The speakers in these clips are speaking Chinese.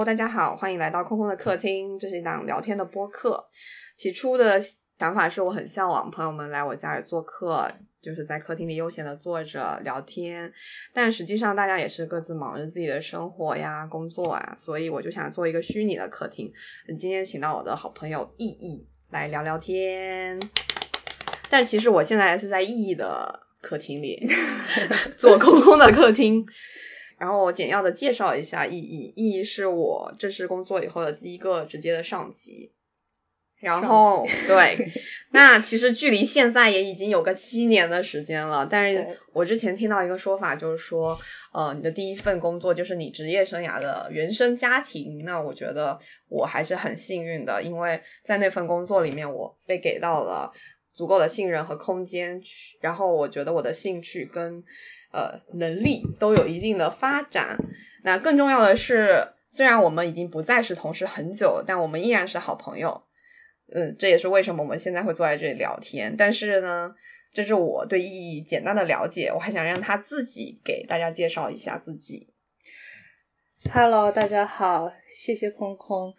Hello，大家好，欢迎来到空空的客厅，这是一档聊天的播客。起初的想法是我很向往朋友们来我家里做客，就是在客厅里悠闲的坐着聊天。但实际上大家也是各自忙着自己的生活呀、工作啊，所以我就想做一个虚拟的客厅。今天请到我的好朋友意义来聊聊天。但其实我现在是在意义的客厅里，做空空的客厅。然后我简要的介绍一下意义，意义是我正式工作以后的第一个直接的上级。然后对，那其实距离现在也已经有个七年的时间了。但是我之前听到一个说法，就是说，呃，你的第一份工作就是你职业生涯的原生家庭。那我觉得我还是很幸运的，因为在那份工作里面，我被给到了足够的信任和空间。然后我觉得我的兴趣跟呃，能力都有一定的发展。那更重要的是，虽然我们已经不再是同事很久，但我们依然是好朋友。嗯，这也是为什么我们现在会坐在这里聊天。但是呢，这是我对意义简单的了解，我还想让他自己给大家介绍一下自己。Hello，大家好，谢谢空空。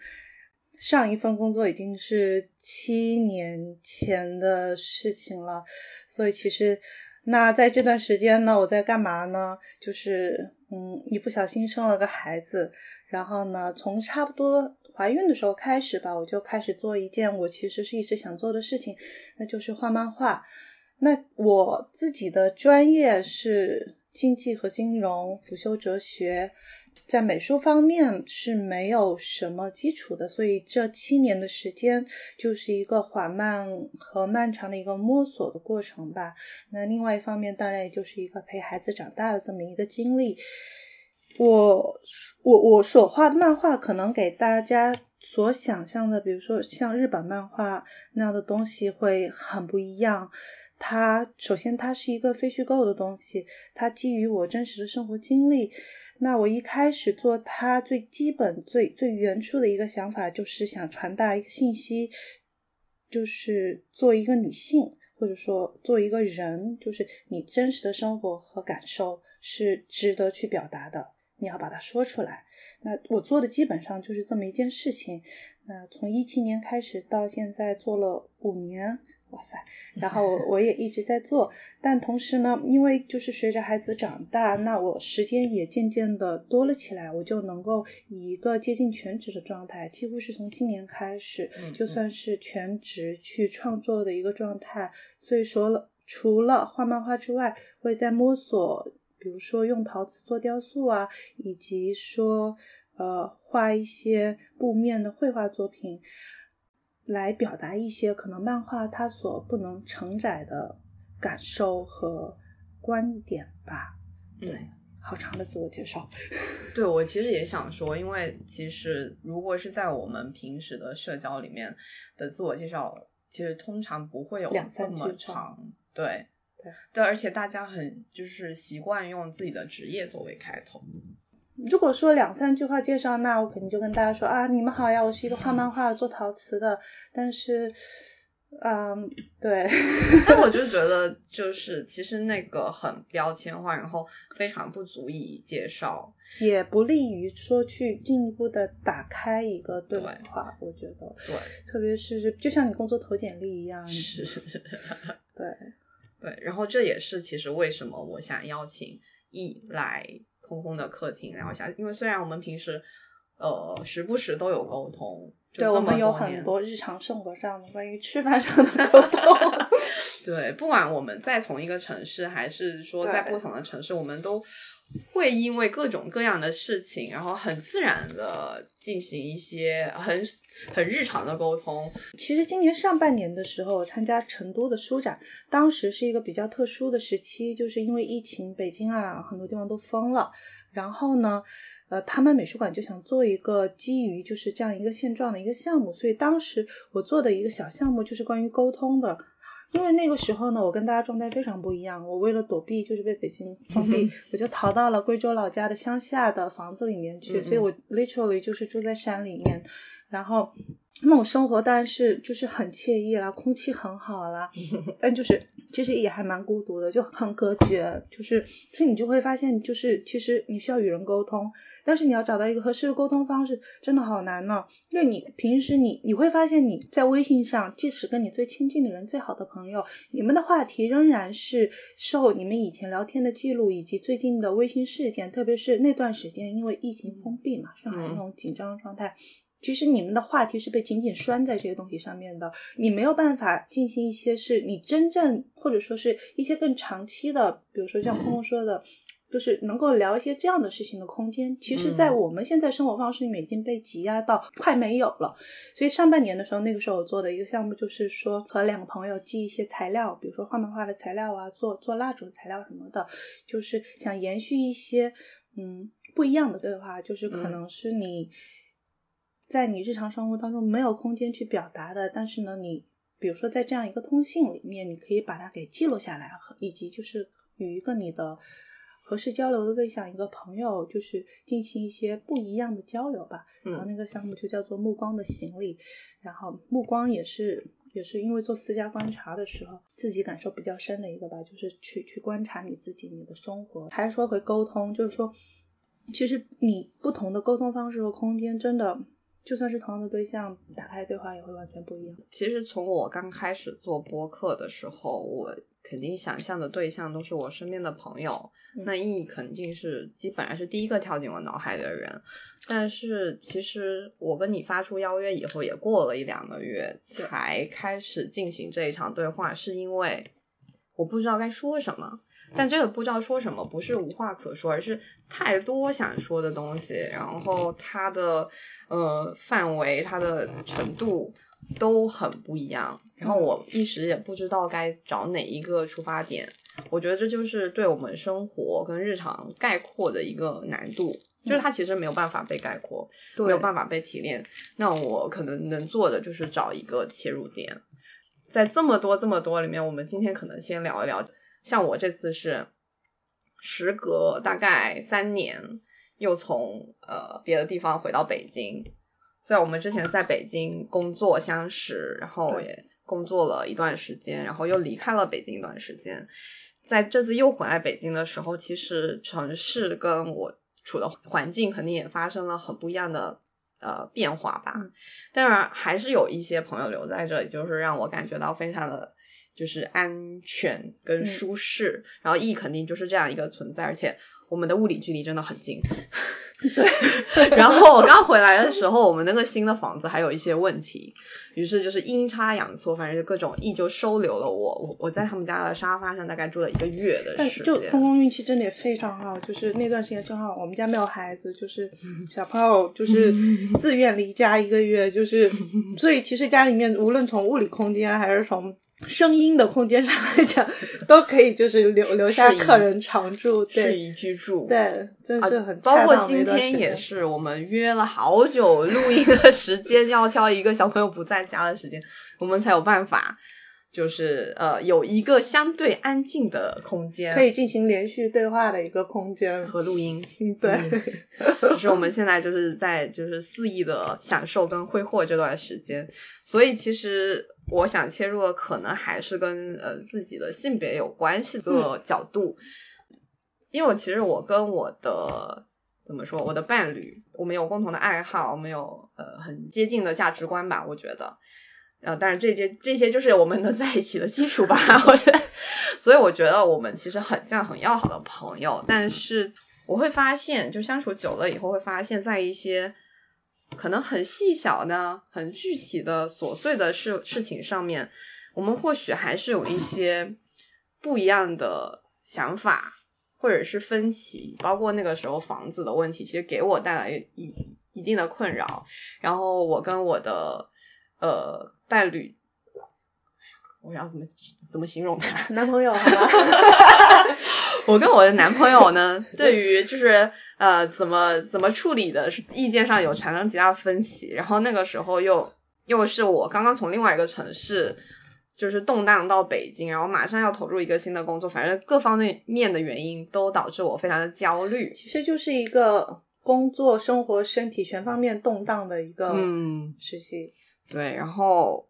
上一份工作已经是七年前的事情了，所以其实。那在这段时间呢，我在干嘛呢？就是嗯，一不小心生了个孩子，然后呢，从差不多怀孕的时候开始吧，我就开始做一件我其实是一直想做的事情，那就是画漫画。那我自己的专业是经济和金融，辅修哲学。在美术方面是没有什么基础的，所以这七年的时间就是一个缓慢和漫长的一个摸索的过程吧。那另外一方面，当然也就是一个陪孩子长大的这么一个经历。我我我所画的漫画可能给大家所想象的，比如说像日本漫画那样的东西会很不一样。它首先它是一个非虚构的东西，它基于我真实的生活经历。那我一开始做它最基本、最最原初的一个想法，就是想传达一个信息，就是做一个女性，或者说做一个人，就是你真实的生活和感受是值得去表达的，你要把它说出来。那我做的基本上就是这么一件事情。那从一七年开始到现在做了五年。哇塞，然后我也一直在做，但同时呢，因为就是随着孩子长大，那我时间也渐渐的多了起来，我就能够以一个接近全职的状态，几乎是从今年开始，就算是全职去创作的一个状态。所以说了，除了画漫画之外，我也在摸索，比如说用陶瓷做雕塑啊，以及说呃画一些布面的绘画作品。来表达一些可能漫画它所不能承载的感受和观点吧。对，好长的自我介绍。对我其实也想说，因为其实如果是在我们平时的社交里面的自我介绍，其实通常不会有这么长。对对对，而且大家很就是习惯用自己的职业作为开头。如果说两三句话介绍，那我肯定就跟大家说啊，你们好呀，我是一个画漫画、做陶瓷的。但是，嗯，对。但我就觉得，就是其实那个很标签化，然后非常不足以介绍，也不利于说去进一步的打开一个对话。我觉得，对，特别是就像你工作投简历一样，是，对，对。然后这也是其实为什么我想邀请 E 来。空空的客厅聊一下，因为虽然我们平时呃时不时都有沟通，对我们有很多日常生活上的关于吃饭上的沟通，对，不管我们在同一个城市，还是说在不同的城市，我们都会因为各种各样的事情，然后很自然的进行一些很很日常的沟通。其实今年上半年的时候，参加成都的书展，当时是一个比较特殊的时期，就是因为疫情，北京啊很多地方都封了。然后呢，呃，他们美术馆就想做一个基于就是这样一个现状的一个项目，所以当时我做的一个小项目就是关于沟通的。因为那个时候呢，我跟大家状态非常不一样。我为了躲避就是被北京封闭，我就逃到了贵州老家的乡下的房子里面去。所以我 literally 就是住在山里面。然后那种生活当然是就是很惬意啦，空气很好啦，但就是其实也还蛮孤独的，就很隔绝，就是所以你就会发现，就是其实你需要与人沟通，但是你要找到一个合适的沟通方式，真的好难呢。因为你平时你你会发现你在微信上，即使跟你最亲近的人、最好的朋友，你们的话题仍然是受你们以前聊天的记录以及最近的微信事件，特别是那段时间因为疫情封闭嘛，上海那种紧张的状态。其实你们的话题是被紧紧拴在这些东西上面的，你没有办法进行一些是你真正或者说是一些更长期的，比如说像空空说的，就是能够聊一些这样的事情的空间。其实，在我们现在生活方式里面已经被挤压到快没有了。所以上半年的时候，那个时候我做的一个项目就是说和两个朋友寄一些材料，比如说画漫画的材料啊，做做蜡烛的材料什么的，就是想延续一些嗯不一样的对话，就是可能是你。在你日常生活当中没有空间去表达的，但是呢，你比如说在这样一个通信里面，你可以把它给记录下来，以及就是与一个你的合适交流的对象，一个朋友，就是进行一些不一样的交流吧。然后那个项目就叫做目光的行李，然后目光也是也是因为做私家观察的时候，自己感受比较深的一个吧，就是去去观察你自己你的生活。还是说回沟通，就是说，其实你不同的沟通方式和空间真的。就算是同样的对象，打开对话也会完全不一样。其实从我刚开始做播客的时候，我肯定想象的对象都是我身边的朋友，那 E 肯定是基本上是第一个跳进我脑海的人。但是其实我跟你发出邀约以后，也过了一两个月才开始进行这一场对话，是因为我不知道该说什么。但这个不知道说什么，不是无话可说，而是太多想说的东西，然后它的呃范围、它的程度都很不一样，然后我一时也不知道该找哪一个出发点。我觉得这就是对我们生活跟日常概括的一个难度，就是它其实没有办法被概括，没有办法被提炼。那我可能能做的就是找一个切入点，在这么多这么多里面，我们今天可能先聊一聊。像我这次是时隔大概三年，又从呃别的地方回到北京。虽然我们之前在北京工作相识，然后也工作了一段时间，然后又离开了北京一段时间。在这次又回来北京的时候，其实城市跟我处的环境肯定也发生了很不一样的呃变化吧。当然还是有一些朋友留在这里，就是让我感觉到非常的。就是安全跟舒适，然后 E 肯定就是这样一个存在，而且我们的物理距离真的很近。对。然后我刚回来的时候，我们那个新的房子还有一些问题，于是就是阴差阳错，反正就各种 E 就收留了我。我我在他们家的沙发上大概住了一个月的时间。就空空运气真的也非常好，就是那段时间正好我们家没有孩子，就是小朋友就是 自愿离家一个月，就是所以其实家里面无论从物理空间还是从声音的空间上来讲，都可以就是留留下客人常住，适宜居住，对，真是很包括今天也是，我们约了好久录音的时间，要挑一个小朋友不在家的时间，我们才有办法，就是呃有一个相对安静的空间，可以进行连续对话的一个空间。和录音，对，就是我们现在就是在就是肆意的享受跟挥霍这段时间，所以其实。我想切入的可能还是跟呃自己的性别有关系的角度，因为我其实我跟我的怎么说，我的伴侣，我们有共同的爱好，我们有呃很接近的价值观吧，我觉得，呃，但是这些这些就是我们能在一起的基础吧，我觉得，所以我觉得我们其实很像很要好的朋友，但是我会发现，就相处久了以后会发现，在一些。可能很细小的、很具体的琐碎的事事情上面，我们或许还是有一些不一样的想法，或者是分歧。包括那个时候房子的问题，其实给我带来一一定的困扰。然后我跟我的呃伴侣，我要怎么怎么形容他？男朋友，好吧。我跟我的男朋友呢，对于就是呃怎么怎么处理的意见上有产生极大分歧，然后那个时候又又是我刚刚从另外一个城市就是动荡到北京，然后马上要投入一个新的工作，反正各方面面的原因都导致我非常的焦虑。其实就是一个工作、生活、身体全方面动荡的一个嗯时期。对，然后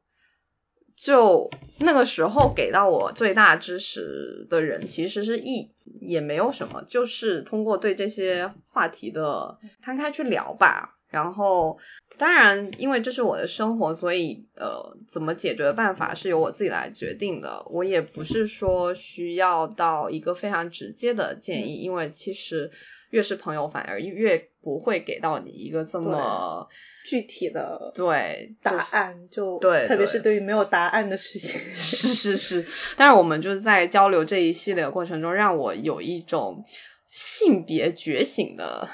就那个时候给到我最大支持的人其实是 E，也没有什么，就是通过对这些话题的摊开去聊吧。然后，当然，因为这是我的生活，所以呃，怎么解决的办法是由我自己来决定的。我也不是说需要到一个非常直接的建议，因为其实越是朋友，反而越不会给到你一个这么具体的对答案。就对，特别是对于没有答案的事情，是是是。但是我们就是在交流这一系列的过程中，让我有一种性别觉醒的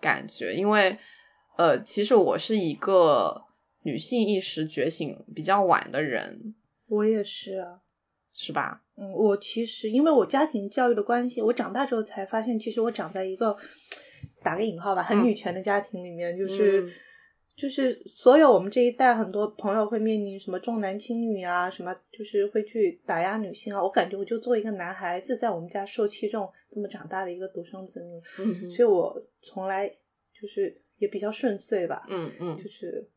感觉，因为。呃，其实我是一个女性意识觉醒比较晚的人，我也是啊，是吧？嗯，我其实因为我家庭教育的关系，我长大之后才发现，其实我长在一个打个引号吧，很女权的家庭里面，就是就是所有我们这一代很多朋友会面临什么重男轻女啊，什么就是会去打压女性啊，我感觉我就作为一个男孩子在我们家受器重这么长大的一个独生子女，嗯，所以我从来就是。也比较顺遂吧，嗯嗯，就是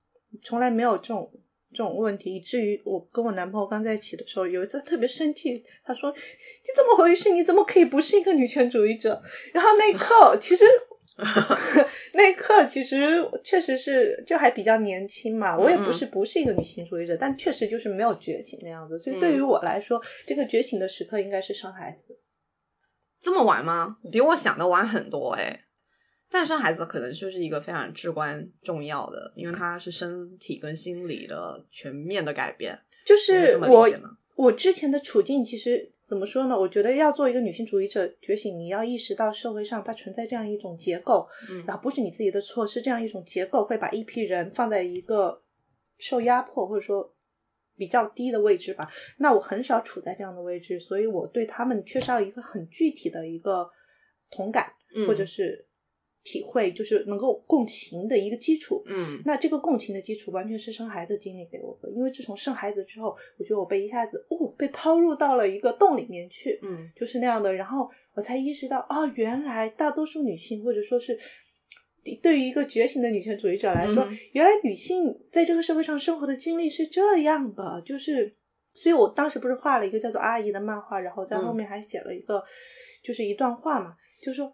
从来没有这种这种问题，以至于我跟我男朋友刚在一起的时候，有一次特别生气，他说你怎么回事？你怎么可以不是一个女权主义者？然后那一刻，其实那一刻其实确实是就还比较年轻嘛，我也不是不是一个女性主义者，但确实就是没有觉醒那样子。所以对于我来说，这个觉醒的时刻应该是生孩子。这么晚吗？比我想的晚很多哎。但生孩子可能就是一个非常至关重要的，因为它是身体跟心理的全面的改变。就是我我之前的处境其实怎么说呢？我觉得要做一个女性主义者觉醒，你要意识到社会上它存在这样一种结构，嗯，然后不是你自己的错，是这样一种结构会把一批人放在一个受压迫或者说比较低的位置吧。那我很少处在这样的位置，所以我对他们缺少一个很具体的一个同感，或者是。体会就是能够共情的一个基础，嗯，那这个共情的基础完全是生孩子经历给我的，因为自从生孩子之后，我觉得我被一下子哦被抛入到了一个洞里面去，嗯，就是那样的，然后我才意识到哦，原来大多数女性或者说是对于一个觉醒的女权主义者来说，原来女性在这个社会上生活的经历是这样的，就是，所以我当时不是画了一个叫做阿姨的漫画，然后在后面还写了一个就是一段话嘛，就是说。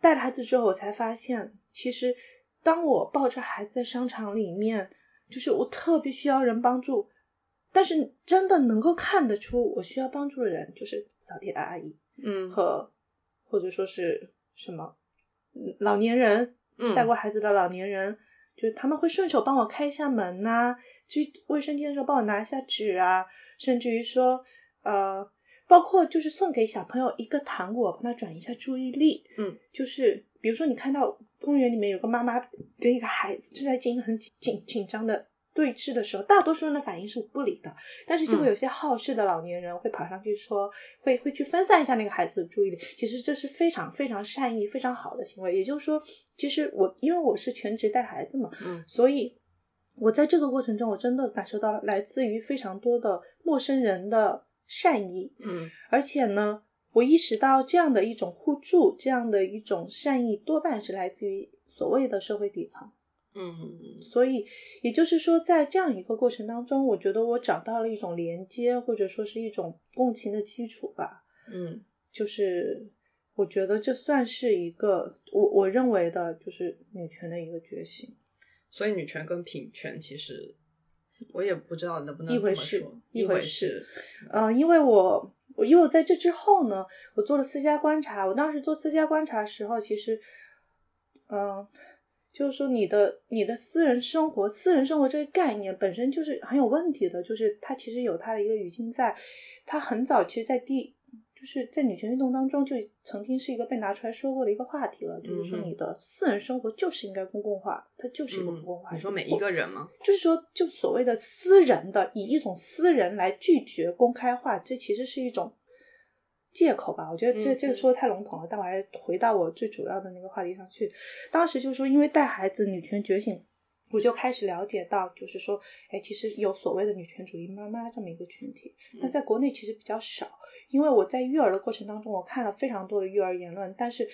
带了孩子之后，我才发现，其实当我抱着孩子在商场里面，就是我特别需要人帮助，但是真的能够看得出我需要帮助的人，就是扫地的阿姨，嗯，和或者说是什么老年人，嗯，带过孩子的老年人，就是他们会顺手帮我开一下门呐，去卫生间的时候帮我拿一下纸啊，甚至于说，呃。包括就是送给小朋友一个糖果，帮他转移一下注意力。嗯，就是比如说你看到公园里面有个妈妈跟一个孩子正在进行很紧紧张的对峙的时候，大多数人的反应是不理的，但是就会有些好事的老年人会跑上去说，会会去分散一下那个孩子的注意力。其实这是非常非常善意、非常好的行为。也就是说，其实我因为我是全职带孩子嘛，嗯，所以我在这个过程中，我真的感受到了来自于非常多的陌生人的。善意，嗯，而且呢，我意识到这样的一种互助，这样的一种善意，多半是来自于所谓的社会底层，嗯，所以也就是说，在这样一个过程当中，我觉得我找到了一种连接，或者说是一种共情的基础吧，嗯，就是我觉得这算是一个我我认为的，就是女权的一个觉醒，所以女权跟平权其实。我也不知道能不能一回事，一回事。呃，因为我我因为我在这之后呢，我做了私家观察。我当时做私家观察时候，其实，嗯，就是说你的你的私人生活，私人生活这个概念本身就是很有问题的，就是它其实有它的一个语境在。它很早其实，在第。就是在女权运动当中，就曾经是一个被拿出来说过的一个话题了。就是说，你的私人生活就是应该公共化，它就是一个公共化。你说每一个人吗？就是说，就所谓的私人的，以一种私人来拒绝公开化，这其实是一种借口吧？我觉得这这个说的太笼统了。但我还是回到我最主要的那个话题上去。当时就是说，因为带孩子，女权觉醒，我就开始了解到，就是说，哎，其实有所谓的女权主义妈妈这么一个群体。那在国内其实比较少。因为我在育儿的过程当中，我看了非常多的育儿言论，但是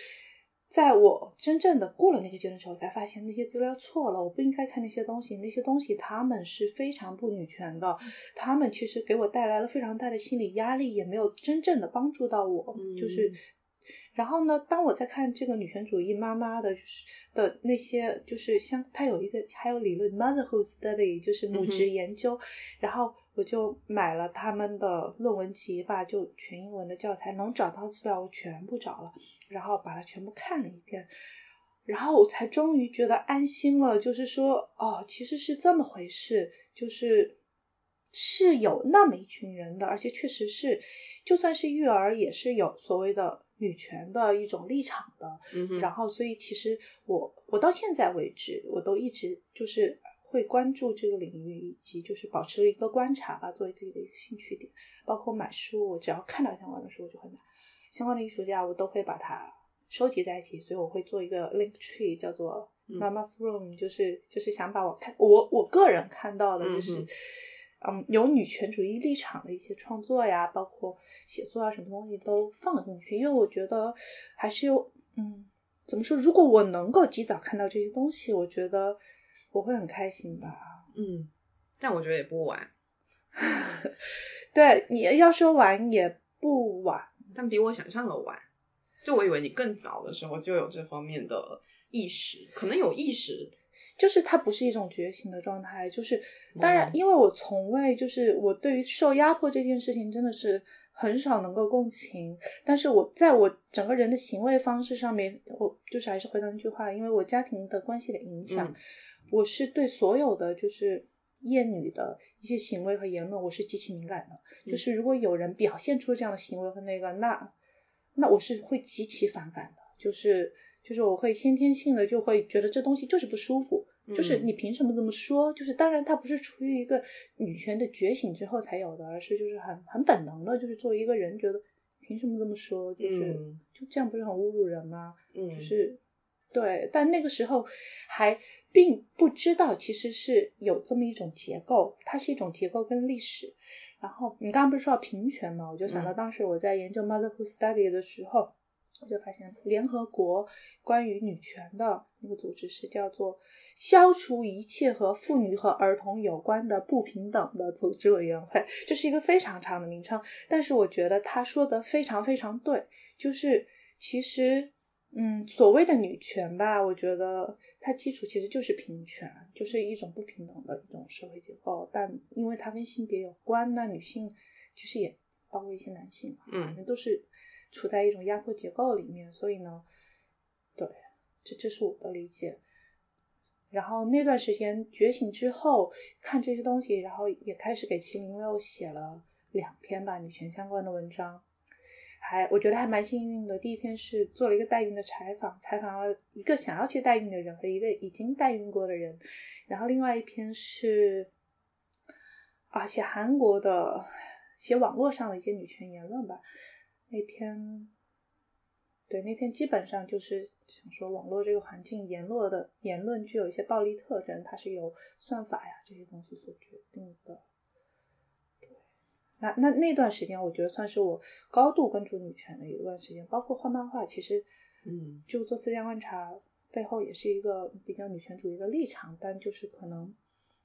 在我真正的过了那个阶段之后，才发现那些资料错了，我不应该看那些东西，那些东西他们是非常不女权的，他们其实给我带来了非常大的心理压力，也没有真正的帮助到我，就是。然后呢，当我在看这个女权主义妈妈的，就是的那些，就是像她有一个还有理论 motherhood study，就是母职研究，然后我就买了他们的论文集吧，就全英文的教材，能找到资料我全部找了，然后把它全部看了一遍，然后我才终于觉得安心了，就是说，哦，其实是这么回事，就是是有那么一群人的，而且确实是，就算是育儿也是有所谓的。女权的一种立场的，然后所以其实我我到现在为止，我都一直就是会关注这个领域，以及就是保持一个观察吧，作为自己的一个兴趣点。包括买书，我只要看到相关的书，我就会买相关的艺术家，我都会把它收集在一起。所以我会做一个 link tree，叫做 Mama's Room，就是就是想把我看我我个人看到的就是。嗯，有女权主义立场的一些创作呀，包括写作啊，什么东西都放进去，因为我觉得还是有，嗯，怎么说？如果我能够及早看到这些东西，我觉得我会很开心吧。嗯，但我觉得也不晚。对你要说晚也不晚，但比我想象的晚。就我以为你更早的时候就有这方面的意识，可能有意识。就是它不是一种觉醒的状态，就是当然，因为我从未就是我对于受压迫这件事情真的是很少能够共情，但是我在我整个人的行为方式上面，我就是还是回到那句话，因为我家庭的关系的影响，我是对所有的就是厌女的一些行为和言论，我是极其敏感的，就是如果有人表现出这样的行为和那个，那那我是会极其反感的，就是。就是我会先天性的就会觉得这东西就是不舒服，就是你凭什么这么说？就是当然它不是出于一个女权的觉醒之后才有的，而是就是很很本能的，就是作为一个人觉得凭什么这么说？就是就这样不是很侮辱人吗？嗯，就是对，但那个时候还并不知道其实是有这么一种结构，它是一种结构跟历史。然后你刚刚不是说到平权嘛？我就想到当时我在研究 motherhood study 的时候。我就发现，联合国关于女权的那个组织是叫做“消除一切和妇女和儿童有关的不平等的组织委员会”，这是一个非常长的名称。但是我觉得他说的非常非常对，就是其实，嗯，所谓的女权吧，我觉得它基础其实就是平权，就是一种不平等的一种社会结构。但因为它跟性别有关，那女性其实也包括一些男性，嗯，都是。处在一种压迫结构里面，所以呢，对，这这是我的理解。然后那段时间觉醒之后，看这些东西，然后也开始给七零六写了两篇吧女权相关的文章，还我觉得还蛮幸运的。第一篇是做了一个代孕的采访，采访了一个想要去代孕的人和一个已经代孕过的人。然后另外一篇是啊写韩国的，写网络上的一些女权言论吧。那篇，对那篇基本上就是想说网络这个环境言论的言论具有一些暴力特征，它是由算法呀这些东西所决定的。对，那那那段时间我觉得算是我高度关注女权的一段时间，包括画漫画，其实，嗯，就做私家观察背后也是一个比较女权主义的立场，但就是可能，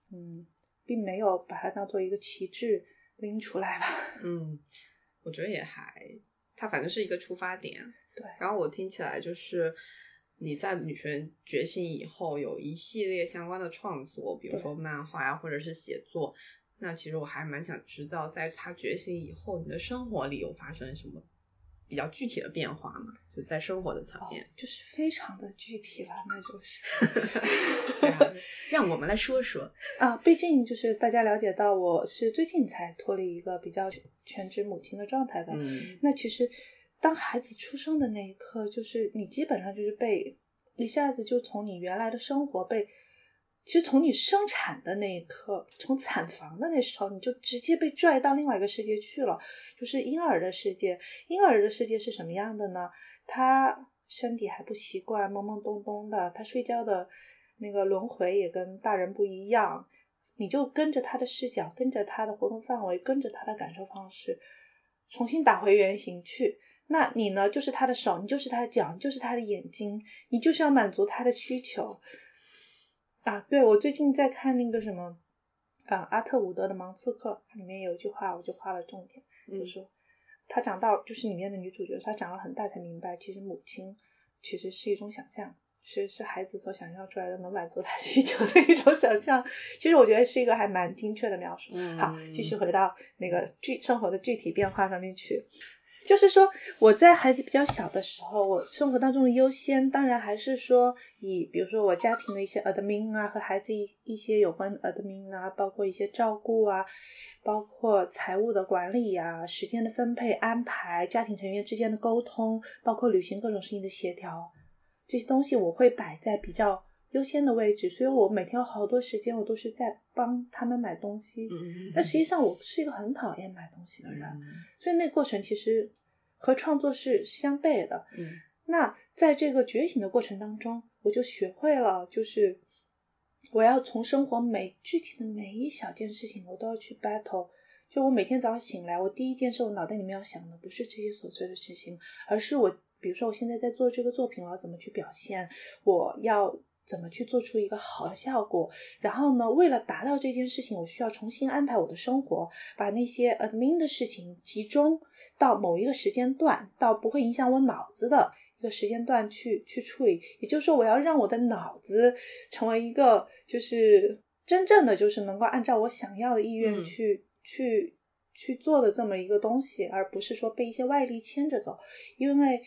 嗯，并没有把它当做一个旗帜拎出来吧。嗯，我觉得也还。它反正是一个出发点，对。然后我听起来就是你在女权觉醒以后有一系列相关的创作，比如说漫画呀，或者是写作。那其实我还蛮想知道，在她觉醒以后，你的生活里有发生什么比较具体的变化嘛？就在生活的层面，就是非常的具体了，那就是。让我们来说说啊，毕竟就是大家了解到我是最近才脱离一个比较全职母亲的状态的。嗯。那其实当孩子出生的那一刻，就是你基本上就是被一下子就从你原来的生活被，其实从你生产的那一刻，从产房的那时候，你就直接被拽到另外一个世界去了，就是婴儿的世界。婴儿的世界是什么样的呢？他身体还不习惯，懵懵懂懂的，他睡觉的。那个轮回也跟大人不一样，你就跟着他的视角，跟着他的活动范围，跟着他的感受方式，重新打回原形去。那你呢，就是他的手，你就是他的脚，你就是他的眼睛，你就是要满足他的需求。啊，对，我最近在看那个什么，啊，阿特伍德的《盲刺客》，里面有一句话，我就画了重点，就说他长到就是里面的女主角，她长了很大才明白，其实母亲其实是一种想象。是是孩子所想象出来的，能满足他需求的一种想象。其实我觉得是一个还蛮精确的描述。好，继续回到那个具生活的具体变化上面去。就是说，我在孩子比较小的时候，我生活当中的优先，当然还是说以，比如说我家庭的一些 admin 啊，和孩子一一些有关 admin 啊，包括一些照顾啊，包括财务的管理啊，时间的分配安排，家庭成员之间的沟通，包括履行各种事情的协调。这些东西我会摆在比较优先的位置，所以我每天有好多时间，我都是在帮他们买东西。嗯但实际上我是一个很讨厌买东西的人，所以那过程其实和创作是相悖的。嗯。那在这个觉醒的过程当中，我就学会了，就是我要从生活每具体的每一小件事情，我都要去 battle。就我每天早上醒来，我第一件事，我脑袋里面要想的不是这些琐碎的事情，而是我。比如说，我现在在做这个作品，我要怎么去表现？我要怎么去做出一个好的效果？然后呢，为了达到这件事情，我需要重新安排我的生活，把那些 admin 的事情集中到某一个时间段，到不会影响我脑子的一个时间段去去处理。也就是说，我要让我的脑子成为一个，就是真正的，就是能够按照我想要的意愿去去去做的这么一个东西，而不是说被一些外力牵着走，因为。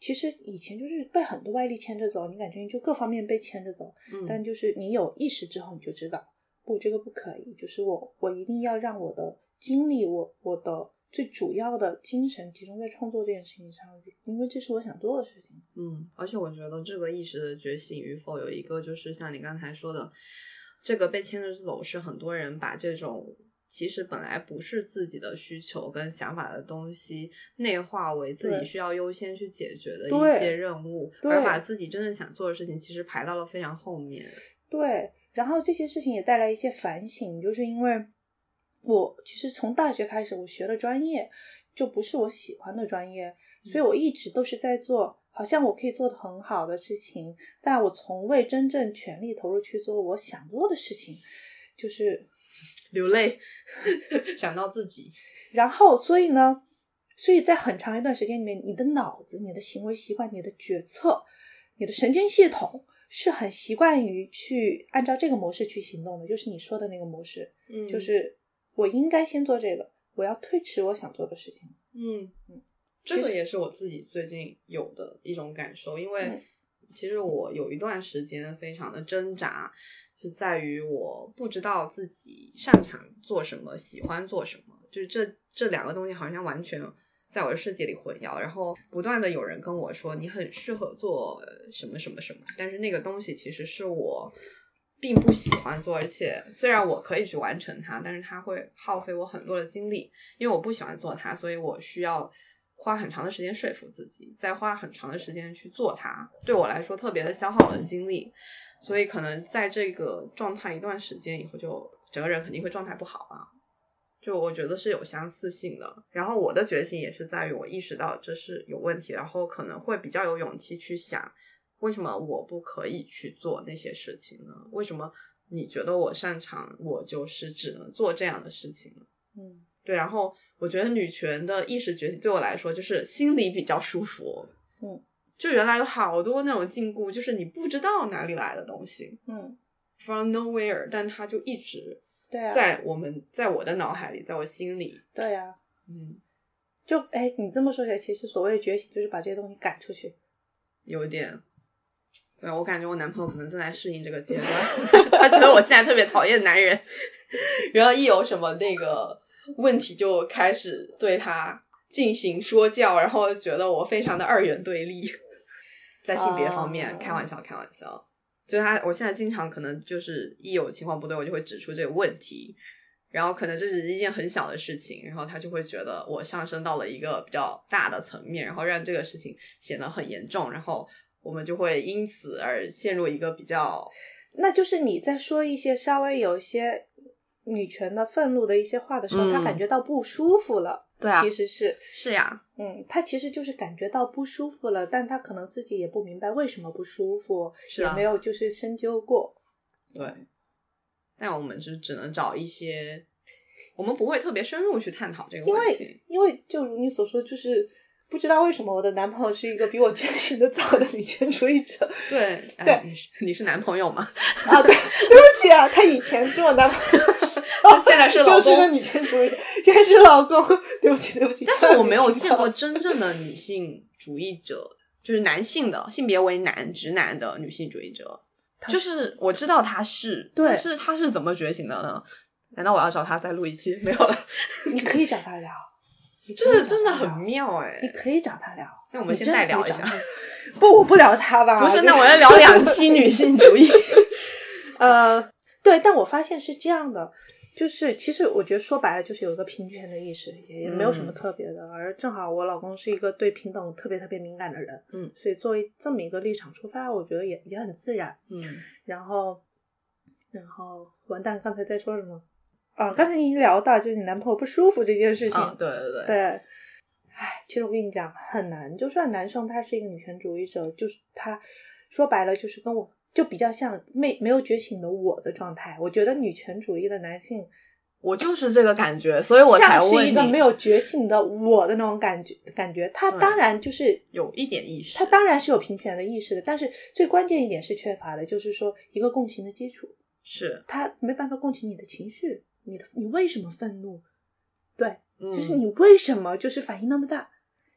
其实以前就是被很多外力牵着走，你感觉你就各方面被牵着走。嗯。但就是你有意识之后，你就知道，不，这个不可以。就是我，我一定要让我的精力，我我的最主要的精神集中在创作这件事情上，因为这是我想做的事情。嗯。而且我觉得这个意识的觉醒与否，有一个就是像你刚才说的，这个被牵着走是很多人把这种。其实本来不是自己的需求跟想法的东西，内化为自己需要优先去解决的一些任务，而把自己真正想做的事情其实排到了非常后面。对，然后这些事情也带来一些反省，就是因为我其实从大学开始，我学的专业就不是我喜欢的专业，所以我一直都是在做好像我可以做的很好的事情，但我从未真正全力投入去做我想做的事情，就是。流泪，想到自己，然后所以呢，所以在很长一段时间里面，你的脑子、你的行为习惯、你的决策、你的神经系统是很习惯于去按照这个模式去行动的，就是你说的那个模式，嗯，就是我应该先做这个，我要推迟我想做的事情，嗯嗯，这个也是我自己最近有的一种感受，因为其实我有一段时间非常的挣扎。是在于我不知道自己擅长做什么，喜欢做什么，就是这这两个东西好像完全在我的世界里混淆。然后不断的有人跟我说你很适合做什么什么什么，但是那个东西其实是我并不喜欢做，而且虽然我可以去完成它，但是它会耗费我很多的精力，因为我不喜欢做它，所以我需要花很长的时间说服自己，再花很长的时间去做它，对我来说特别的消耗我的精力。所以可能在这个状态一段时间以后，就整个人肯定会状态不好啊。就我觉得是有相似性的。然后我的觉醒也是在于我意识到这是有问题，然后可能会比较有勇气去想，为什么我不可以去做那些事情呢？为什么你觉得我擅长，我就是只能做这样的事情呢？嗯，对。然后我觉得女权的意识觉醒对我来说就是心里比较舒服。嗯。就原来有好多那种禁锢，就是你不知道哪里来的东西，嗯，from nowhere，但它就一直对啊，在我们在我的脑海里，在我心里，对呀，嗯，就哎，你这么说起来，其实所谓的觉醒就是把这些东西赶出去，有点，对我感觉我男朋友可能正在适应这个阶段，他觉得我现在特别讨厌男人，然后一有什么那个问题就开始对他进行说教，然后觉得我非常的二元对立。在性别方面，开玩笑，开玩笑，就他，我现在经常可能就是一有情况不对，我就会指出这个问题，然后可能这是一件很小的事情，然后他就会觉得我上升到了一个比较大的层面，然后让这个事情显得很严重，然后我们就会因此而陷入一个比较，那就是你在说一些稍微有些女权的愤怒的一些话的时候，他感觉到不舒服了。对啊其实是，是呀，嗯，他其实就是感觉到不舒服了，但他可能自己也不明白为什么不舒服，是啊也没有就是深究过。对。但我们是只能找一些，我们不会特别深入去探讨这个问题。因为因为就如你所说，就是不知道为什么我的男朋友是一个比我觉醒的早的女权主义者对，哎对你是你是男朋友吗？啊，对，对不起啊，他以前是我男朋友，现在是老公就是个女权主义，现在是老公，对不起对不起。但是我没有见过真正的女性主义者，就是男性的性别为男直男的女性主义者。就是我知道他是，对但是他是怎么觉醒的呢？难道我要找他再录一期？没有了，你可以找他聊，这真的很妙哎、你可以找他聊。那我们先再聊一下。不，我不聊他吧。不是，那我要聊两期女性主义。呃，对，但我发现是这样的，就是其实我觉得说白了就是有一个平权的意识，也也没有什么嗯特别的。而正好我老公是一个对平等特别特别敏感的人，嗯，所以作为这么一个立场出发，我觉得也也很自然。嗯，然后，然后完蛋，刚才在说什么？啊，刚才已经聊到就是你男朋友不舒服这件事情，啊，对对对，对，唉，其实我跟你讲很难。就算男生他是一个女权主义者，就是他说白了就是跟我就比较像没没有觉醒的我的状态。我觉得女权主义的男性我就是这个感觉，所以我才是一个没有觉醒的我的那种感觉感觉。他当然就是有一点意识，他当然是有平权的意识的，但是最关键一点是缺乏的，就是说一个共情的基础。是，他没办法共情你的情绪，你的你为什么愤怒？对，嗯就是你为什么就是反应那么大？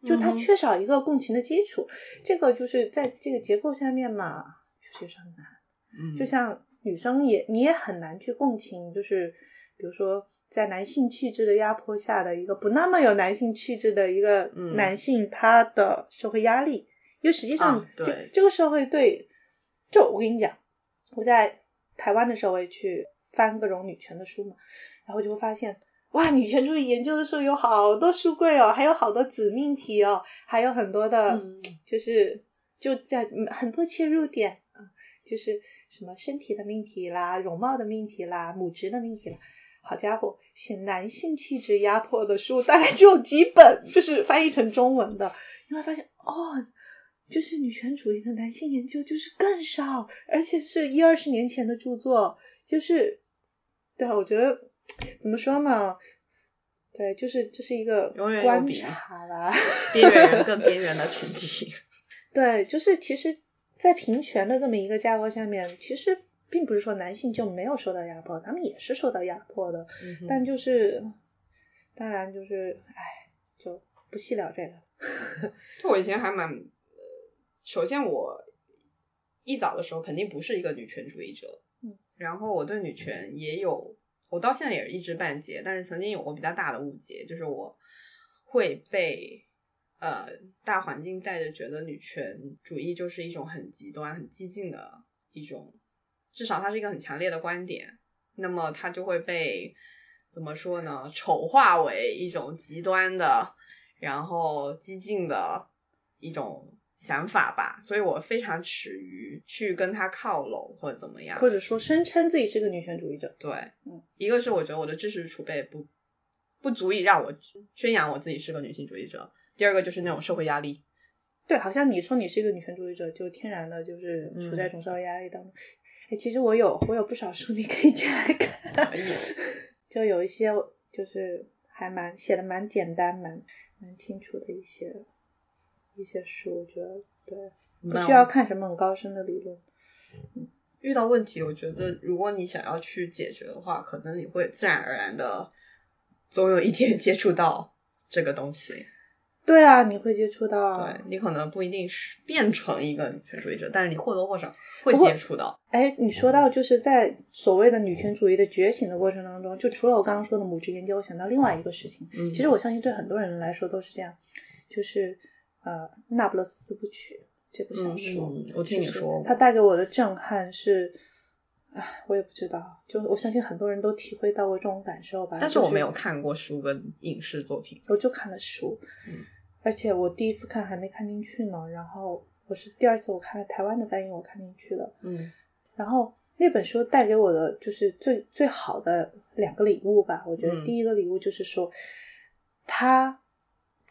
就他缺少一个共情的基础，这个就是在这个结构下面嘛，确实很难。嗯就像女生也你也很难去共情，就是比如说在男性气质的压迫下的一个不那么有男性气质的一个嗯男性，他的社会压力，因为实际上啊就、对这个社会对，就我跟你讲，我在台湾的时候我也去翻各种女权的书嘛，然后就会发现。哇，女权主义研究的时候有好多书柜哦，还有好多子命题哦，还有很多的，嗯就是就在嗯很多切入点啊，就是什么身体的命题啦、容貌的命题啦、母职的命题啦。好家伙，写男性气质压迫的书大概只有几本，就是翻译成中文的，你会发现哦，就是女权主义的男性研究就是更少，而且是一二十年前的著作，就是对啊，我觉得怎么说呢？对，就是这是一个永远观察啦。边缘人 更边缘的群体。对，就是其实，在平权的这么一个架构下面，其实并不是说男性就没有受到压迫，他们也是受到压迫的，嗯但就是，当然就是，唉，就不细聊这个。就我以前还蛮，呃，首先我一早的时候肯定不是一个女权主义者，嗯，然后我对女权也有，我到现在也是一知半解，但是曾经有过比较大的误解，就是我会被呃大环境带着觉得女权主义就是一种很极端、很激进的一种，至少它是一个很强烈的观点，那么它就会被怎么说呢，丑化为一种极端的。然后激进的一种想法吧，所以我非常耻于去跟他靠拢或者怎么样。或者说声称自己是个女权主义者。对，嗯，一个是我觉得我的知识储备不不足以让我宣扬我自己是个女性主义者，第二个就是那种社会压力。对，好像你说你是一个女权主义者，就天然的就是处在一嗯种社会压力当中。哎、其实我有我有不少书，你可以借来看。可以就有一些就是还蛮写的蛮简单、蛮蛮清楚的一些一些书，我觉得对，不需要看什么很高深的理论。遇到问题，我觉得如果你想要去解决的话，可能你会自然而然的总有一天接触到这个东西。对啊，你会接触到。对你可能不一定是变成一个女权主义者，但是你或多或少会接触到。哎，你说到就是在所谓的女权主义的觉醒的过程当中，就除了我刚刚说的母职研究，我想到另外一个事情。嗯其实我相信对很多人来说都是这样，就是呃《那不勒斯四部曲》这部小说，嗯嗯我听你说过它带给我的震撼是，唉，我也不知道，就我相信很多人都体会到过这种感受吧。但是我没有看过书跟影视作品。我就看了书，嗯而且我第一次看还没看进去呢，然后我是第二次我看了台湾的翻译，我看进去了。嗯然后那本书带给我的就是最最好的两个礼物吧。我觉得嗯第一个礼物就是说，他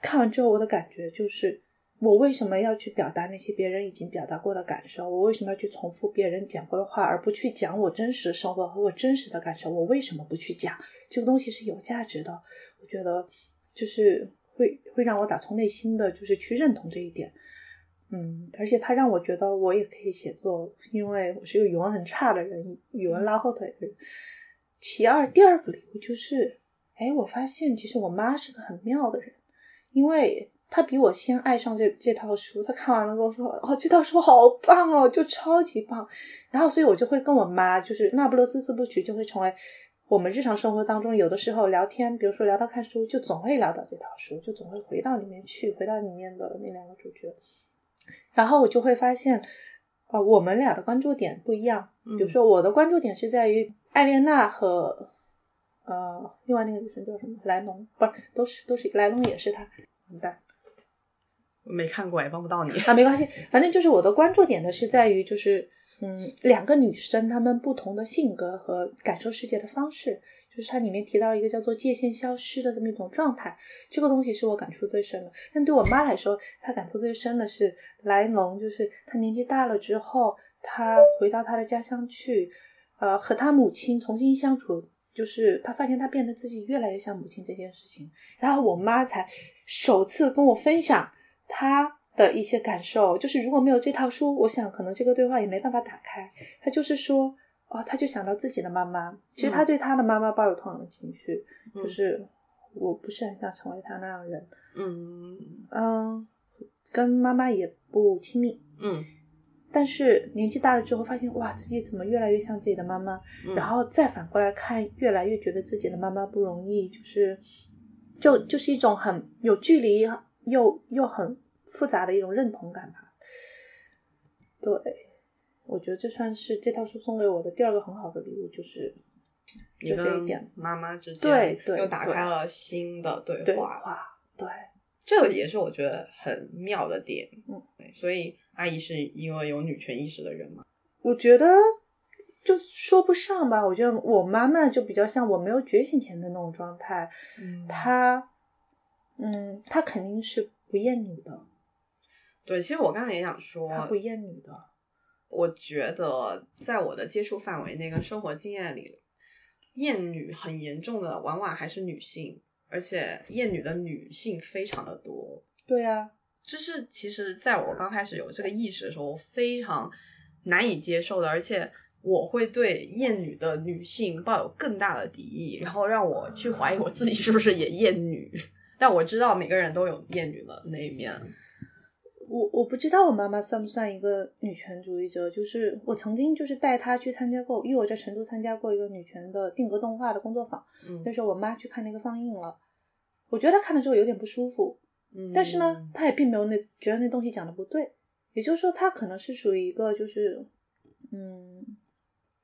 看完之后，我的感觉就是，我为什么要去表达那些别人已经表达过的感受？我为什么要去重复别人讲过的话，而不去讲我真实生活和我真实的感受？我为什么不去讲？这个东西是有价值的，我觉得就是会会让我打从内心的就是去认同这一点。嗯，而且它让我觉得我也可以写作，因为我是一个语文很差的人，语文拉后腿的人。其二，第二个理由就是，哎，我发现其实我妈是个很妙的人，因为她比我先爱上这这套书，他看完了跟我说，哦，这套书好棒哦，就超级棒。然后，所以我就会跟我妈，就是《那不勒斯四部曲》就会成为我们日常生活当中有的时候聊天，比如说聊到看书，就总会聊到这套书，就总会回到里面去，回到里面的那两个主角。然后我就会发现，呃，我们俩的关注点不一样。比如说，我的关注点是在于艾莲娜和呃，另外那个女生叫什么？莱农，不是，都是都是莱农也是她。完蛋，没看过也帮不到你。啊，没关系，反正就是我的关注点呢是在于就是嗯，两个女生她们不同的性格和感受世界的方式。就是它里面提到一个叫做界限消失的这么一种状态，这个东西是我感触最深的。但对我妈来说，她感触最深的是莱农，就是她年纪大了之后，她回到她的家乡去，呃，和她母亲重新相处，就是她发现她变得自己越来越像母亲这件事情。然后我妈才首次跟我分享她的一些感受，就是如果没有这套书，我想可能这个对话也没办法打开。他就是说。哦，他就想到自己的妈妈，其实他对他的妈妈抱有同样的情绪，嗯、就是我不是很想成为他那样的人，嗯。嗯，跟妈妈也不亲密，嗯，但是年纪大了之后发现，哇，自己怎么越来越像自己的妈妈，嗯、然后再反过来看，越来越觉得自己的妈妈不容易，就是就就是一种很有距离又又很复杂的一种认同感吧，对。我觉得这算是这套书送给我的第二个很好的礼物，就是就这一点，妈妈之间对对又打开了新的对对话，对，这也是我觉得很妙的点。嗯，所以阿姨是一个有女权意识的人嘛？我觉得就说不上吧，我觉得我妈妈就比较像我没有觉醒前的那种状态，嗯，她，嗯，她肯定是不厌女的。对，其实我刚才也想说，他不厌女的。我觉得在我的接触范围内跟生活经验里，厌女很严重的往往还是女性，而且厌女的女性非常的多。对啊，这是其实在我刚开始有这个意识的时候，我非常难以接受的，而且我会对厌女的女性抱有更大的敌意，然后让我去怀疑我自己是不是也厌女。但我知道每个人都有厌女的那一面。我我不知道我妈妈算不算一个女权主义者，就是我曾经就是带她去参加过，因为我在成都参加过一个女权的定格动画的工作坊，嗯那时候我妈去看那个放映了，我觉得她看了之后有点不舒服，嗯，但是呢，她也并没有那觉得那东西讲的不对，也就是说她可能是属于一个就是，嗯，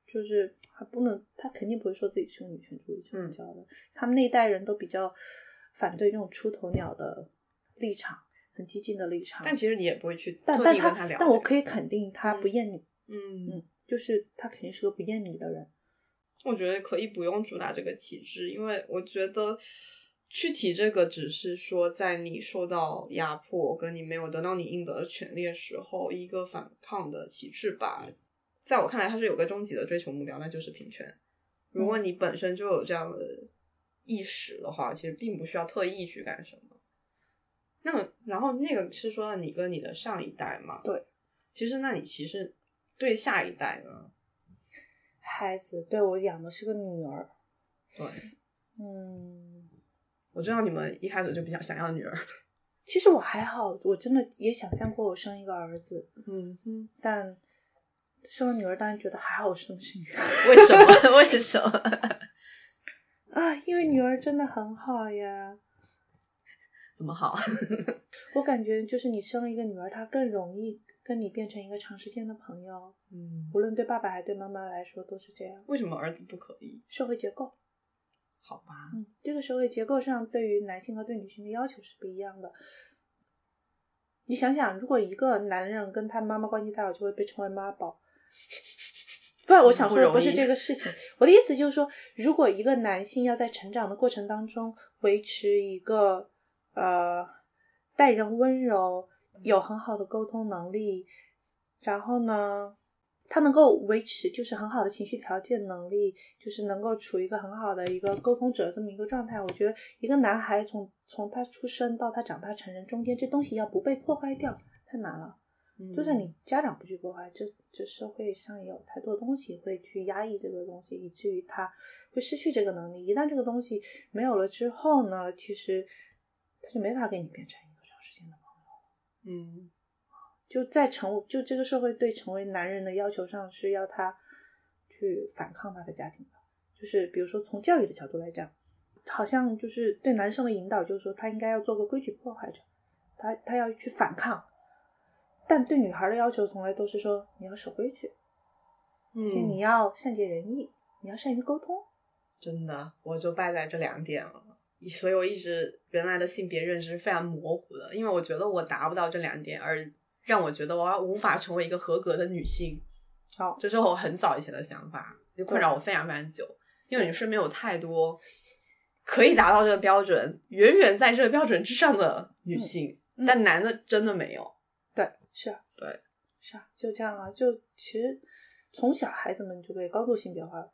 就是还不能，她肯定不会说自己是个女权主义者，嗯你知道的，他们那一代人都比较反对这种出头鸟的立场。很激进的立场，但其实你也不会去但但特地跟聊。他但我可以肯定他不厌女，嗯嗯，就是他肯定是个不厌女的人。我觉得可以不用主打这个体制，因为我觉得去提这个只是说在你受到压迫跟你没有得到你应得的权利的时候，一个反抗的旗帜吧。在我看来，它是有个终极的追求目标，那就是平权。如果你本身就有这样的意识的话，其实并不需要特意去干什么。那么，然后那个是说你跟你的上一代嘛？对。其实，那你其实对下一代呢？孩子，对我养的是个女儿。对。嗯。我知道你们一开始就比较想要女儿。其实我还好，我真的也想象过我生一个儿子。嗯哼。但生了女儿，当然觉得还好我生的是女儿。为什么？为什么？啊，因为女儿真的很好呀。怎么好？我感觉就是你生了一个女儿，她更容易跟你变成一个长时间的朋友。嗯，无论对爸爸还是对妈妈来说都是这样。为什么儿子不可以？社会结构。好吧。嗯，这个社会结构上对于男性和对女性的要求是不一样的。你想想，如果一个男人跟他妈妈关系太好，就会被称为妈宝。不，我想说的不是这个事情。我的意思就是说，如果一个男性要在成长的过程当中维持一个呃待人温柔、有很好的沟通能力，然后呢，他能够维持就是很好的情绪调节能力，就是能够处于一个很好的一个沟通者这么一个状态。我觉得一个男孩从从他出生到他长大成人中间，这东西要不被破坏掉太难了。就算你家长不去破坏，这这社会上也有太多东西会去压抑这个东西，以至于他会失去这个能力。一旦这个东西没有了之后呢，其实他就没法跟你变成一个长时间的朋友。嗯就在成就这个社会对成为男人的要求上是要他去反抗他的家庭的，就是比如说从教育的角度来讲，好像就是对男生的引导就是说他应该要做个规矩破坏者，他他要去反抗。但对女孩的要求从来都是说你要守规矩，嗯且你嗯，要善解人意，你要善于沟通。真的，我就败在这两点了。所以我一直原来的性别认知是非常模糊的，因为我觉得我达不到这两点，而让我觉得我要无法成为一个合格的女性。好，这是我很早以前的想法，就困扰我非常非常久。因为你身边有太多可以达到这个标准，远远在这个标准之上的女性，但男的真的没有。对，是啊，对，是啊，就这样啊，就其实从小孩子们就被高度性别化了。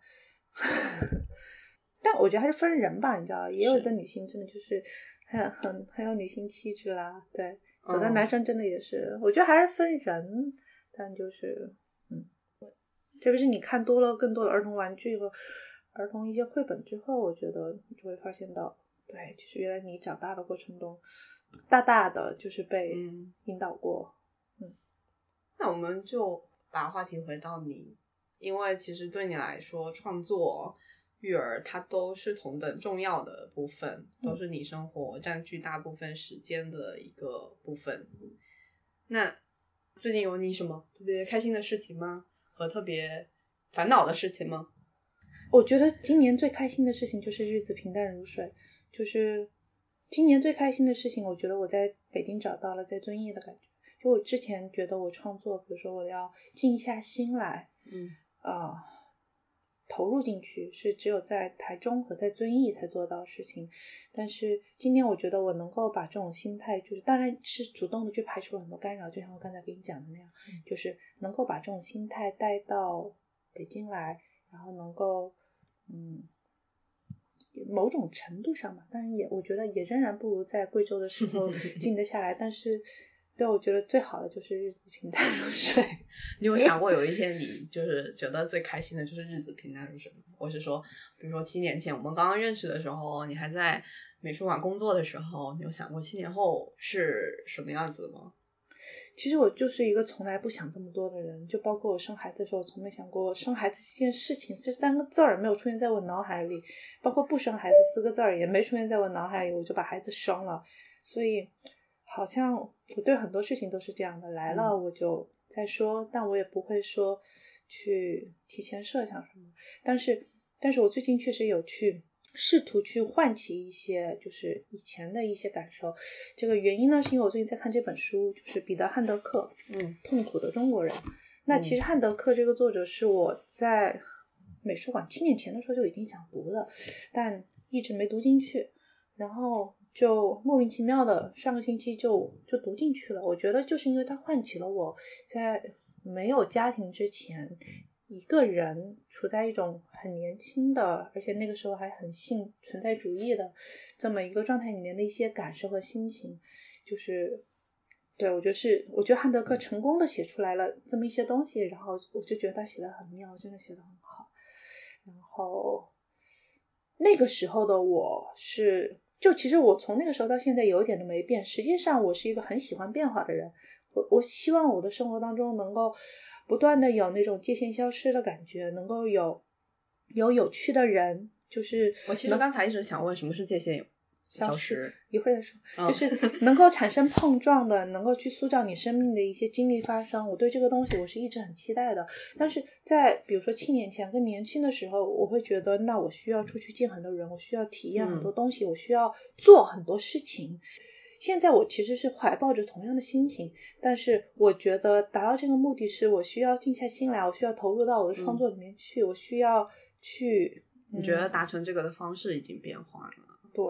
但我觉得还是分人吧，你知道，也有的女性真的就是很很很有女性气质啦，对，有的嗯男生真的也是，我觉得还是分人，但就是嗯，特别是你看多了更多的儿童玩具和儿童一些绘本之后，我觉得你就会发现到，对，其实原来你长大的过程中，大大的就是被嗯，引导过，嗯那我们就把话题回到你，因为其实对你来说，创作、育儿它都是同等重要的部分，嗯都是你生活占据大部分时间的一个部分。那最近有你什么特别开心的事情吗？和特别烦恼的事情吗？我觉得今年最开心的事情就是日子平淡如水，就是今年最开心的事情，我觉得我在北京找到了在遵义的感觉。就我之前觉得我创作，比如说我要静下心来，嗯啊、投入进去，是只有在台中和在遵义才做到的事情。但是今年我觉得我能够把这种心态，就是当然是主动的去排除了很多干扰，就像我刚才给你讲的那样，就是能够把这种心态带到北京来，然后能够嗯。某种程度上吧，当然也我觉得也仍然不如在贵州的时候 静得下来，但是对我觉得最好的就是日子平淡如水。你有想过有一天你就是觉得最开心的就是日子平淡如水吗？我是说，比如说七年前我们刚刚认识的时候，你还在美术馆工作的时候，你有想过七年后是什么样子的吗？其实我就是一个从来不想这么多的人，就包括我生孩子的时候，我从没想过生孩子这件事情，这三个字儿没有出现在我脑海里，包括不生孩子四个字儿也没出现在我脑海里，我就把孩子生了，所以好像我对很多事情都是这样的，来了我就再说，但我也不会说去提前设想什么，但是但是我最近确实有去。试图去唤起一些就是以前的一些感受，这个原因呢，是因为我最近在看这本书，就是彼得汉德克，嗯痛苦的中国人。那其实汉德克这个作者是我在美术馆七年前的时候就已经想读的，但一直没读进去，然后就莫名其妙的上个星期就就读进去了。我觉得就是因为它唤起了我在没有家庭之前。一个人处在一种很年轻的，而且那个时候还很信存在主义的这么一个状态里面的一些感受和心情，就是对我觉得是，我觉得汉德克成功的写出来了这么一些东西，然后我就觉得他写的很妙，真的写的很好。然后那个时候的我是，就其实我从那个时候到现在有一点都没变。实际上我是一个很喜欢变化的人，我我希望我的生活当中能够。不断的有那种界限消失的感觉，能够有有有趣的人，就是我其实刚才一直想问什么是界限消失，一会儿再说，嗯就是 能够产生碰撞的，能够去塑造你生命的一些经历发生。我对这个东西我是一直很期待的，但是在比如说七年前跟年轻的时候，我会觉得那我需要出去见很多人，我需要体验很多东西，我需要做很多事情。现在我其实是怀抱着同样的心情，但是我觉得达到这个目的是我需要静下心来，我需要投入到我的创作里面去，我需要去。你觉得达成这个的方式已经变化了？对，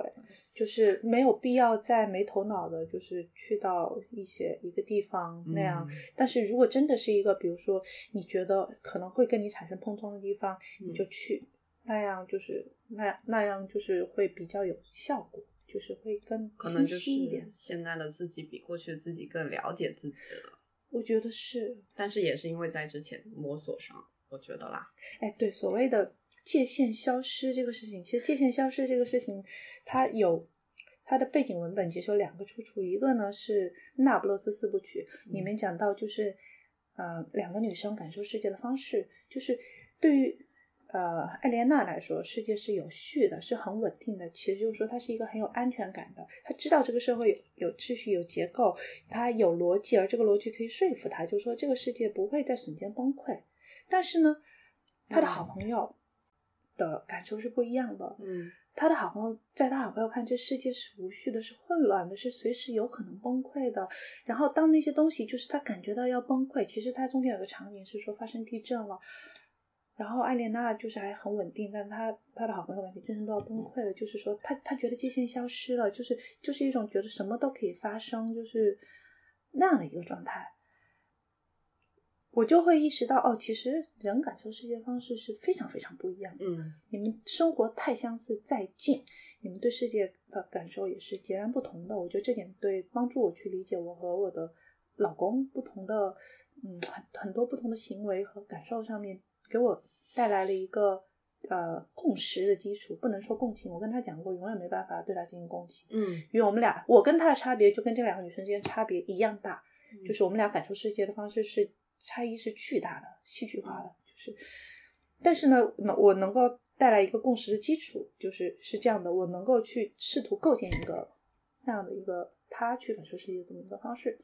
就是没有必要再没头脑的，就是去到一些一个地方那样。但是如果真的是一个，比如说你觉得可能会跟你产生碰撞的地方，你就去，那样就是那那样就是会比较有效果。就是会更清晰一点。现在的自己比过去的自己更了解自己了。我觉得是。但是也是因为在之前摸索上，我觉得啦。哎，对，所谓的界限消失这个事情，其实界限消失这个事情，它有它的背景文本，其实有两个出处。一个呢是《那不勒斯四部曲》里面讲到，就是呃两个女生感受世界的方式，就是对于。呃，艾莲娜来说，世界是有序的，是很稳定的。其实就是说，她是一个很有安全感的。她知道这个社会有有秩序、有结构，她有逻辑，而这个逻辑可以说服她，就是说这个世界不会在瞬间崩溃。但是呢，她的好朋友的感受是不一样的。嗯，他的好朋友，在他好朋友看，这世界是无序的，是混乱的，是随时有可能崩溃的。然后当那些东西就是他感觉到要崩溃，其实他中间有个场景是说发生地震了。然后艾莲娜就是还很稳定，但她她的好朋友感觉精神都要崩溃了，就是说她她觉得界限消失了，就是就是一种觉得什么都可以发生，就是那样的一个状态。我就会意识到，哦，其实人感受世界方式是非常非常不一样的。嗯，你们生活太相似再近，你们对世界的感受也是截然不同的。我觉得这点对帮助我去理解我和我的老公不同的，嗯，很很多不同的行为和感受上面。给我带来了一个呃共识的基础，不能说共情。我跟他讲过，永远没办法对他进行共情。嗯，因为我们俩，我跟他的差别就跟这两个女生之间差别一样大，就是我们俩感受世界的方式是差异是巨大的、戏剧化的。就是，但是呢，能我能够带来一个共识的基础，就是是这样的，我能够去试图构建一个那样的一个他去感受世界这么一个方式。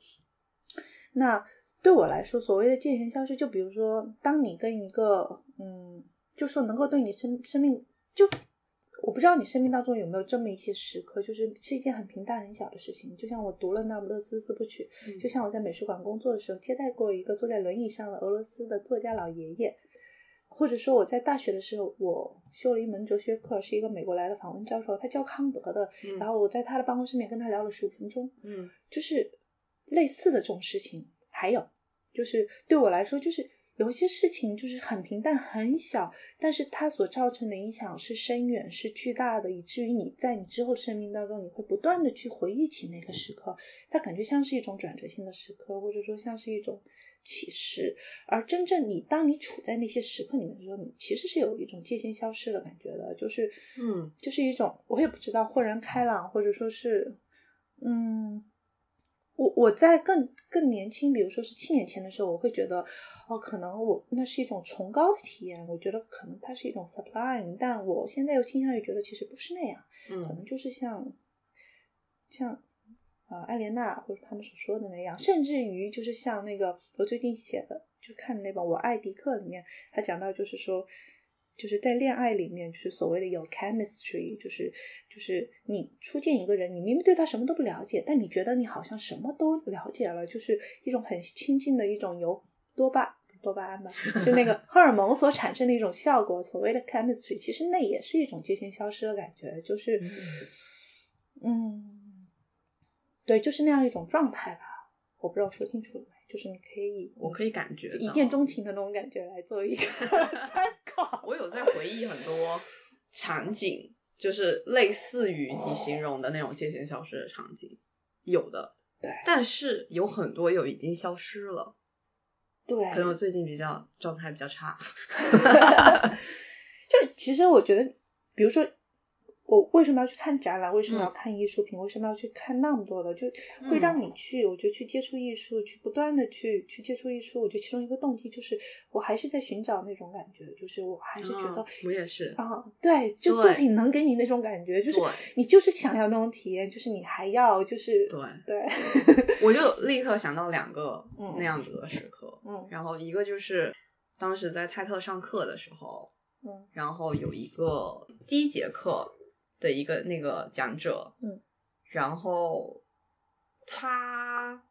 那。对我来说，所谓的界限消失，就比如说，当你跟一个，嗯，就说能够对你生生命，就我不知道你生命当中有没有这么一些时刻，就是是一件很平淡很小的事情。就像我读了《那不勒斯四部曲》，就像我在美术馆工作的时候接待过一个坐在轮椅上的俄罗斯的作家老爷爷，或者说我在大学的时候，我修了一门哲学课，是一个美国来的访问教授，他教康德的，然后我在他的办公室里面跟他聊了十五分钟，嗯，就是类似的这种事情。还有，就是对我来说，就是有一些事情就是很平淡、很小，但是它所造成的影响是深远、是巨大的，以至于你在你之后的生命当中，你会不断的去回忆起那个时刻，它感觉像是一种转折性的时刻，或者说像是一种启示。而真正你当你处在那些时刻里面的时候，你其实是有一种界限消失的感觉的，就是嗯，就是一种我也不知道豁然开朗，或者说是嗯。我我在更更年轻，比如说是七年前的时候，我会觉得，哦，可能我那是一种崇高的体验，我觉得可能它是一种 sublime，但我现在又倾向于觉得其实不是那样，嗯，可能就是像像啊艾莲娜或者他们所说的那样，甚至于就是像那个我最近写的，就看的那本《我爱迪克》里面，他讲到就是说。就是在恋爱里面，就是所谓的有 chemistry，就是就是你初见一个人，你明明对他什么都不了解，但你觉得你好像什么都了解了，就是一种很亲近的一种由多巴多巴胺吧，是那个 荷尔蒙所产生的一种效果。所谓的 chemistry，其实那也是一种界限消失的感觉，就是嗯，对，就是那样一种状态吧。我不知道说清楚了没？就是你可以，我可以感觉一见钟情的那种感觉来做一个 参考。我有在回忆很多场景，就是类似于你形容的那种界限消失的场景，有的。对。但是有很多又已经消失了。对。可能我最近比较状态比较差。就其实我觉得，比如说。我为什么要去看展览？为什么要看艺术品？为什么要去看那么多的？就会让你去，我觉得去接触艺术，去不断的去去接触艺术。我觉得其中一个动机就是，我还是在寻找那种感觉，就是我还是觉得我也是啊，对，就作品能给你那种感觉，就是你就是想要那种体验，就是你还要就是对对，我就立刻想到两个那样子的时刻，嗯，然后一个就是当时在泰特上课的时候，嗯，然后有一个第一节课。的一个那个讲者，嗯，然后他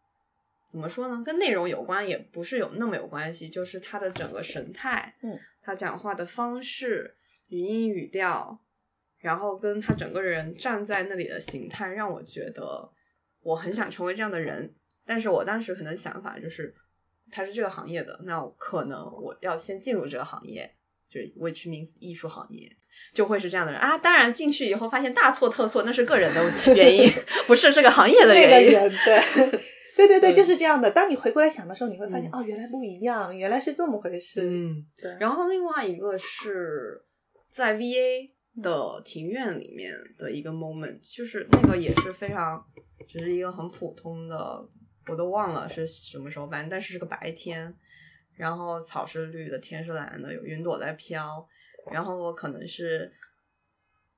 怎么说呢？跟内容有关，也不是有那么有关系，就是他的整个神态，嗯，他讲话的方式、语音语调，然后跟他整个人站在那里的形态，让我觉得我很想成为这样的人。但是我当时可能想法就是，他是这个行业的，那可能我要先进入这个行业，就是 which means 艺术行业。就会是这样的人啊，当然进去以后发现大错特错，那是个人的原因，不是这个行业的原因。对。对对对，嗯就是这样的。当你回过来想的时候，你会发现、嗯哦，原来不一样，原来是这么回事。嗯，对。然后另外一个是在 VA 的庭院里面的一个 moment，就是那个也是非常，只是一个很普通的，我都忘了是什么时候反正，但是是个白天，然后草是绿的，天是蓝的，有云朵在飘，然后我可能是。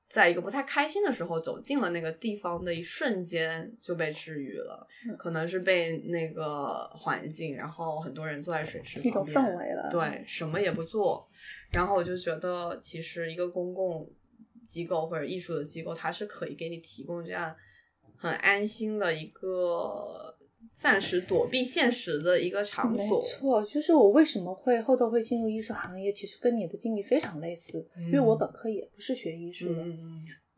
在一个不太开心的时候走进了那个地方的一瞬间就被治愈了，嗯可能是被那个环境，然后很多人坐在水池一种旁边氛围了。对，什么也不做，然后我就觉得其实一个公共机构或者艺术的机构，它是可以给你提供这样很安心的一个暂时躲避现实的一个场所。没。错，就是我为什么会后头会进入艺术行业，其实跟你的经历非常类似，因为我嗯。本科也不是学艺术的，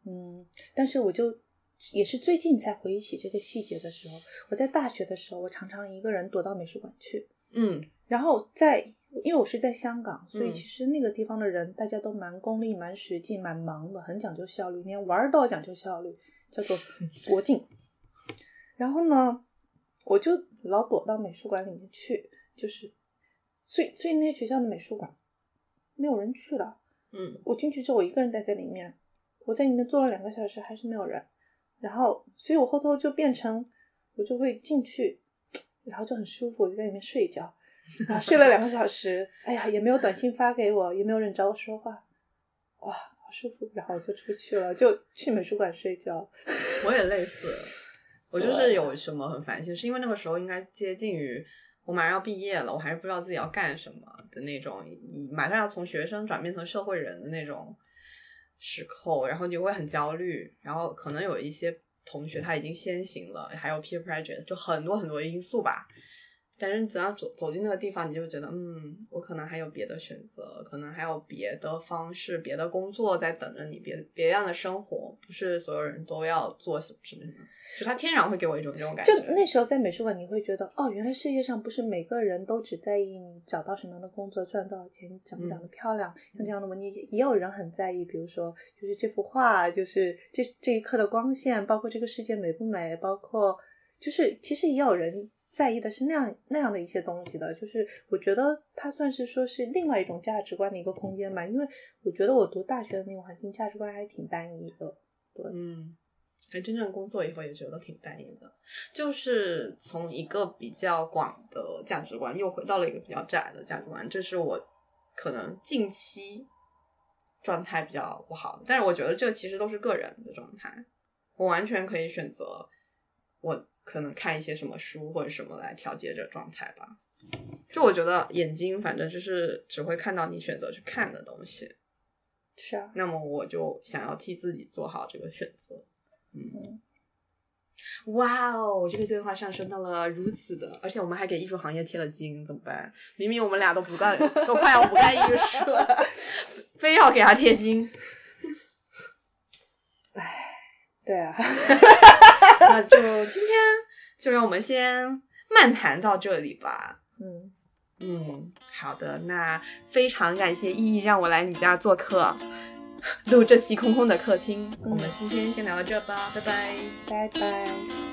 嗯但是我就也是最近才回忆起这个细节的时候，我在大学的时候，我常常一个人躲到美术馆去，嗯。然后在因为我是在香港，所以嗯。其实那个地方的人大家都蛮功利、蛮实际、蛮忙的，很讲究效率，连玩儿都要讲究效率，叫做国境。然后呢，我就老躲到美术馆里面去，就是，所以所以那些学校的美术馆没有人去了。嗯我进去之后，我一个人待在里面，我在里面坐了两个小时，还是没有人。然后，所以我后头就变成，我就会进去，然后就很舒服，我就在里面睡一觉，然后睡了两个小时，哎呀，也没有短信发给我，也没有人找我说话，哇，好舒服。然后我就出去了，就去美术馆睡觉。我也类似，我就是有什么很烦心，是因为那个时候应该接近于我马上要毕业了，我还是不知道自己要干什么的那种，你马上要从学生转变成社会人的那种时候，然后你会很焦虑，然后可能有一些同学他已经先行了，还有 peer pressure，就很多很多因素吧。但是你只要走走进那个地方，你就觉得，嗯，我可能还有别的选择，可能还有别的方式、别的工作在等着你，别别样的生活，不是所有人都要做什么什么什么，就他天然会给我一种这种感觉就。那时候在美术馆，你会觉得，哦，原来世界上不是每个人都只在意你找到什么样的工作、赚多少钱、你长不长得漂亮，像这样的问题，也有人很在意，比如说，就是这幅画，就是这这一刻的光线，包括这个世界美不美，包括就是其实也有人在意的是那样那样的一些东西的，就是我觉得它算是说是另外一种价值观的一个空间吧，因为我觉得我读大学的那个环境价值观还挺单一的。对嗯，哎，真正工作以后也觉得挺单一的，就是从一个比较广的价值观又回到了一个比较窄的价值观，这是我可能近期状态比较不好，但是我觉得这其实都是个人的状态，我完全可以选择我可能看一些什么书或者什么来调节这状态吧。就我觉得眼睛反正就是只会看到你选择去看的东西，是啊，那么我就想要替自己做好这个选择。嗯嗯，哇哦，这个对话上升到了如此的，而且我们还给艺术行业贴了金，怎么办？明明我们俩都不干，都快要不干艺术了，非要给他贴金。对啊。那就今天就让我们先漫谈到这里吧。嗯，嗯，好的，那非常感谢依依让我来你家做客，录这期空空的客厅。嗯我们今天先聊到这吧，拜拜。拜拜。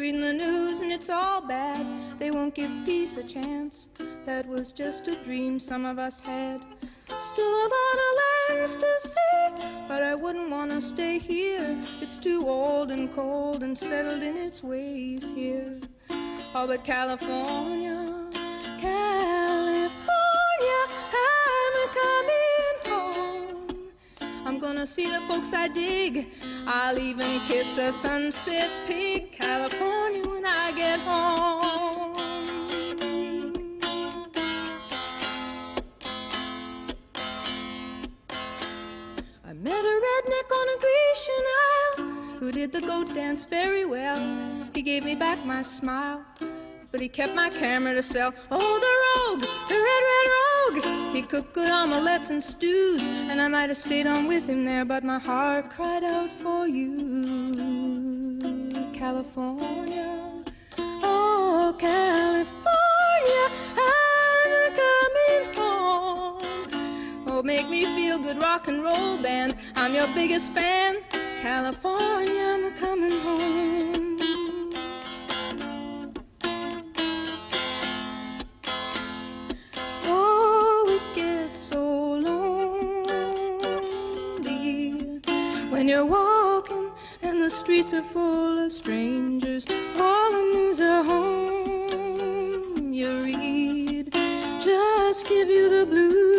Reading the news and it's all bad. They won't give peace a chance. That was just a dream some of us had. Still a lot of lands to see, but I wouldn't want to stay here. It's too old and cold and settled in its ways here. Oh, but California, California, I'm coming home. I'm gonna see the folks I dig. I'll even kiss a sunset peak, California, when I get home. I met a redneck on a Grecian isle who did the goat dance very well. He gave me back my smile, but he kept my camera to sell. Oh, the rogue, the red, red he cooked good omelettes and stews, and I might have stayed on with him there, but my heart cried out for you, California. Oh, California, I'm coming home. Oh, make me feel good rock and roll band. I'm your biggest fan. California, I'm coming home. The streets are full of strangers. All the news at home you read just give you the blues.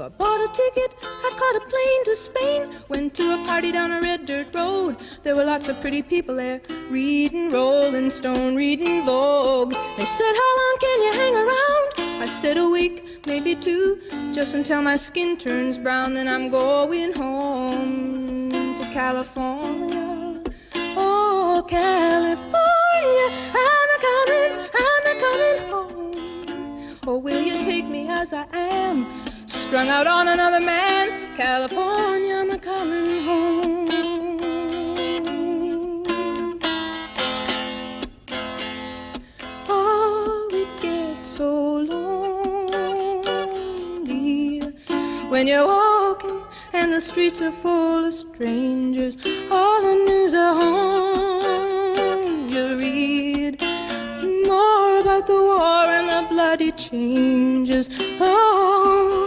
So I bought a ticket, I caught a plane to Spain. Went to a party down a red dirt road. There were lots of pretty people there, reading Rolling Stone, reading Vogue. They said, How long can you hang around? I said, A week, maybe two, just until my skin turns brown. Then I'm going home to California. Oh, California, I'm coming, I'm coming home. Oh, will you take me as I am? Strung out on another man, California, I'm a coming home. Oh, it gets so lonely when you're walking and the streets are full of strangers. All the news at home you read more about the war and the bloody changes. Oh,